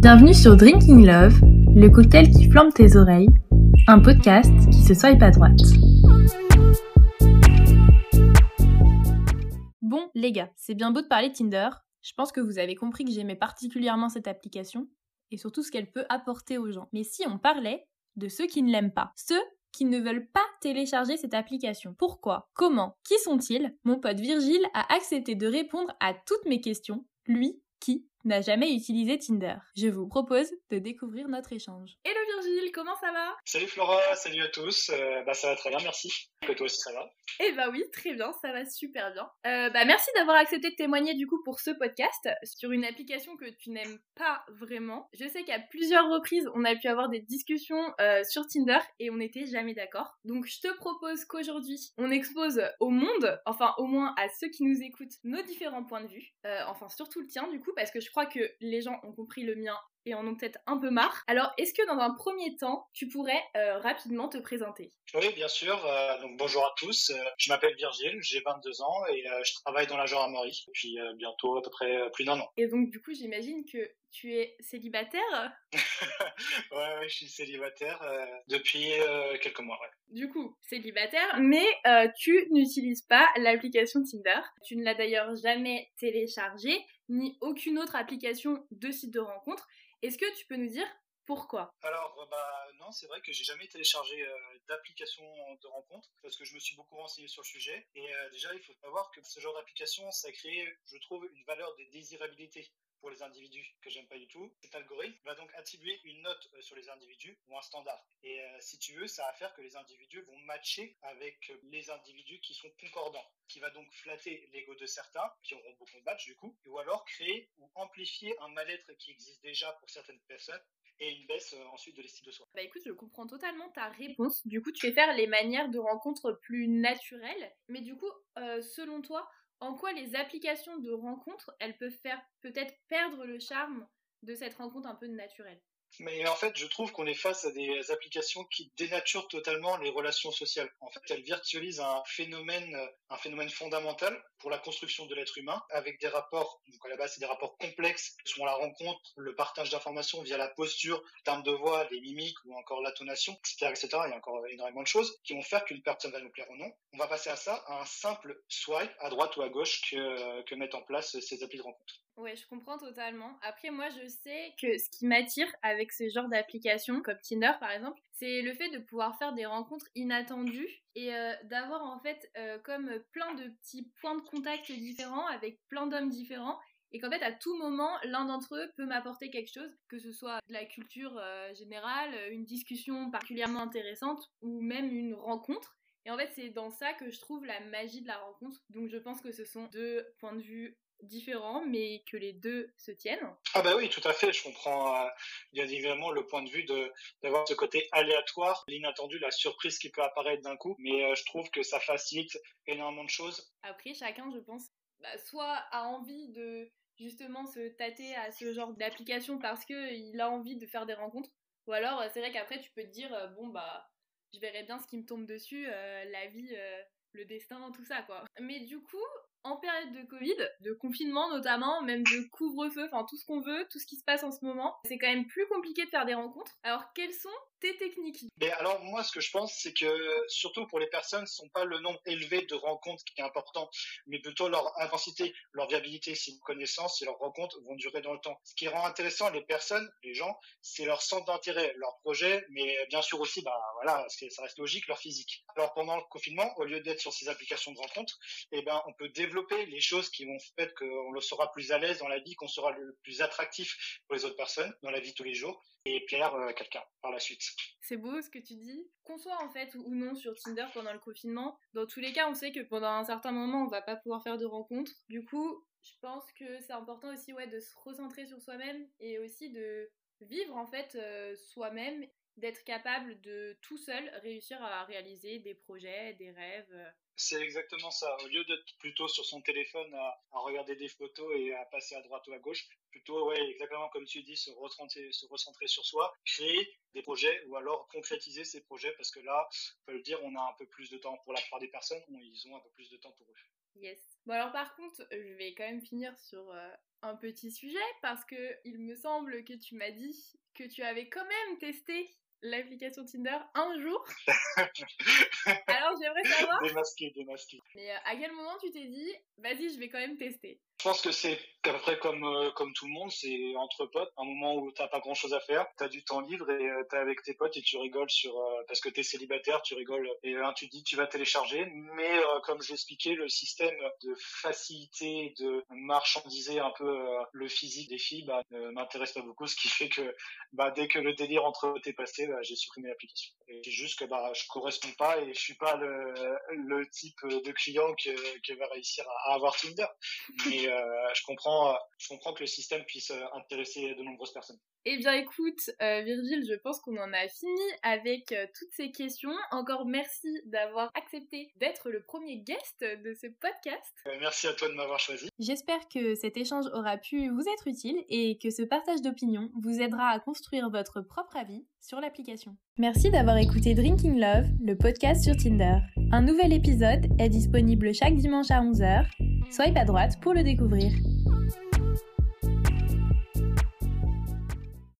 Bienvenue sur Drinking Love, le cocktail qui flambe tes oreilles, un podcast qui se swipe à droite. Bon, les gars, c'est bien beau de parler Tinder. Je pense que vous avez compris que j'aimais particulièrement cette application et surtout ce qu'elle peut apporter aux gens. Mais si on parlait de ceux qui ne l'aiment pas, ceux qui ne veulent pas télécharger cette application. Pourquoi? Comment? Qui sont-ils? Mon pote Virgile a accepté de répondre à toutes mes questions, lui qui? N'a jamais utilisé Tinder. Je vous propose de découvrir notre échange. Comment ça va? Salut Flora, salut à tous. Euh, bah ça va très bien, merci. Que toi aussi ça va? Eh bah oui, très bien, ça va super bien. Euh, bah merci d'avoir accepté de témoigner du coup pour ce podcast sur une application que tu n'aimes pas vraiment. Je sais qu'à plusieurs reprises on a pu avoir des discussions euh, sur Tinder et on n'était jamais d'accord. Donc je te propose qu'aujourd'hui on expose au monde, enfin au moins à ceux qui nous écoutent, nos différents points de vue. enfin surtout le tien du coup parce que je crois que les gens ont compris le mien et en ont peut-être un peu marre. Alors, est-ce que dans un premier temps, tu pourrais euh, rapidement te présenter? Oui, bien sûr. Euh, donc, bonjour à tous. Euh, je m'appelle Virgile, j'ai 22 ans et je travaille dans la gendarmerie depuis bientôt à peu près plus d'un an. Et donc, du coup, j'imagine que tu es célibataire? Ouais, je suis célibataire depuis quelques mois. Du coup, célibataire, mais tu n'utilises pas l'application Tinder. Tu ne l'as d'ailleurs jamais téléchargée ni aucune autre application de site de rencontre. Est-ce que tu peux nous dire pourquoi? Alors, euh, bah, non, c'est vrai que j'ai jamais téléchargé euh, d'application de rencontre parce que je me suis beaucoup renseigné sur le sujet. Et euh, déjà, il faut savoir que ce genre d'application, ça crée, je trouve, une valeur de désirabilité pour les individus que j'aime pas du tout. Cet algorithme va donc attribuer une note euh, sur les individus ou un standard. Et si tu veux, ça va faire que les individus vont matcher avec les individus qui sont concordants, qui va donc flatter l'ego de certains, qui auront beaucoup de matchs du coup, ou alors créer ou amplifier un mal-être qui existe déjà pour certaines personnes et une baisse ensuite de l'estime de soi. Bah écoute, je comprends totalement ta réponse. Du coup, tu faire les manières de rencontre plus naturelles. Mais du coup, selon toi, en quoi les applications de rencontres, elles peuvent faire peut-être perdre le charme de cette rencontre un peu naturelle? Mais en fait, je trouve qu'on est face à des applications qui dénaturent totalement les relations sociales. En fait, elles virtualisent un phénomène, un phénomène fondamental pour la construction de l'être humain, avec des rapports, donc à la base, c'est des rapports complexes, sont la rencontre, le partage d'informations via la posture, le terme de voix, les mimiques ou encore l'intonation, etc., etc. Il y a encore énormément de choses qui vont faire qu'une personne va nous plaire ou non. On va passer à ça, à un simple swipe à droite ou à gauche que, que mettent en place ces applis de rencontre. Ouais, je comprends totalement. Après, moi, je sais que ce qui m'attire avec ce genre d'application, comme Tinder par exemple, c'est le fait de pouvoir faire des rencontres inattendues et euh, d'avoir en fait euh, comme plein de petits points de contact différents avec plein d'hommes différents et qu'en fait à tout moment l'un d'entre eux peut m'apporter quelque chose, que ce soit de la culture euh, générale, une discussion particulièrement intéressante ou même une rencontre. Et en fait c'est dans ça que je trouve la magie de la rencontre. Donc je pense que ce sont deux points de vue différents, mais que les deux se tiennent. Ah bah oui, tout à fait, je comprends euh, bien évidemment le point de vue de d'avoir ce côté aléatoire, l'inattendu, la surprise qui peut apparaître d'un coup, mais euh, je trouve que ça facilite énormément de choses. Après, chacun, je pense, bah, soit a envie de justement se tâter à ce genre d'application parce qu'il a envie de faire des rencontres, ou alors euh, c'est vrai qu'après tu peux te dire, bon bah, je verrai bien ce qui me tombe dessus, la vie le destin, tout ça quoi. Mais du coup, en période de Covid, de confinement notamment, même de couvre-feu, enfin tout ce qu'on veut, tout ce qui se passe en ce moment, c'est quand même plus compliqué de faire des rencontres. Alors quelles sont tes techniques Mais alors moi ce que je pense c'est que surtout pour les personnes ce sont pas le nombre élevé de rencontres qui est important, mais plutôt leur intensité, leur viabilité, si une connaissance, si leurs rencontres vont durer dans le temps. Ce qui rend intéressant les personnes, les gens, c'est leur centre d'intérêt, leur projet, mais bien sûr aussi bah voilà, ça reste logique, leur physique. Alors pendant le confinement, au lieu d'être sur ces applications de rencontres, eh ben on peut développer les choses qui vont faire qu'on le sera plus à l'aise dans la vie, qu'on sera le plus attractif pour les autres personnes dans la vie tous les jours et plaire euh, quelqu'un par la suite. C'est beau ce que tu dis. Qu'on soit en fait ou non sur Tinder pendant le confinement, dans tous les cas, on sait que pendant un certain moment, on va pas pouvoir faire de rencontres. Du coup, je pense que c'est important aussi ouais, de se recentrer sur soi-même et aussi de vivre en fait euh, soi-même, d'être capable de tout seul réussir à réaliser des projets, des rêves. C'est exactement ça. Au lieu d'être plutôt sur son téléphone à, regarder des photos et à passer à droite ou à gauche, plutôt, ouais, exactement comme tu dis, se recentrer, se recentrer sur soi, créer des projets ou alors concrétiser ces projets parce que là, on peut le dire, on a un peu plus de temps. Pour la plupart des personnes, ils ont un peu plus de temps pour eux. Yes. Bon alors par contre, je vais quand même finir sur euh, un petit sujet parce que il me semble que tu m'as dit que tu avais quand même testé l'application Tinder un jour. Alors j'aimerais savoir. Démasqué, démasqué. Mais euh, à quel moment tu t'es dit, vas-y, je vais quand même tester? Je pense que c'est à peu près comme, euh, comme tout le monde, c'est entre potes, un moment où t'as pas grand chose à faire, t'as du temps libre et euh, t'es avec tes potes et tu rigoles sur, parce que t'es célibataire, tu rigoles et tu te dis tu vas télécharger. Mais comme j'expliquais, le système de facilité, de marchandiser un peu le physique des filles, bah, ne m'intéresse pas beaucoup, ce qui fait que bah, dès que le délire entre tes passé, bah, j'ai supprimé l'application. C'est juste que bah, je correspond pas et je suis pas le, le type de client qui va réussir à, avoir Tinder. Euh, je comprends, je comprends que le système puisse intéresser de nombreuses personnes. Eh bien écoute, euh, Virgile, je pense qu'on en a fini avec euh, toutes ces questions. Encore merci d'avoir accepté d'être le premier guest de ce podcast. Euh, merci à toi de m'avoir choisi. J'espère que cet échange aura pu vous être utile et que ce partage d'opinion vous aidera à construire votre propre avis sur l'application. Merci d'avoir écouté Drinking Love, le podcast sur Tinder. Un nouvel épisode est disponible chaque dimanche à 11h. Soyez à droite pour le découvrir.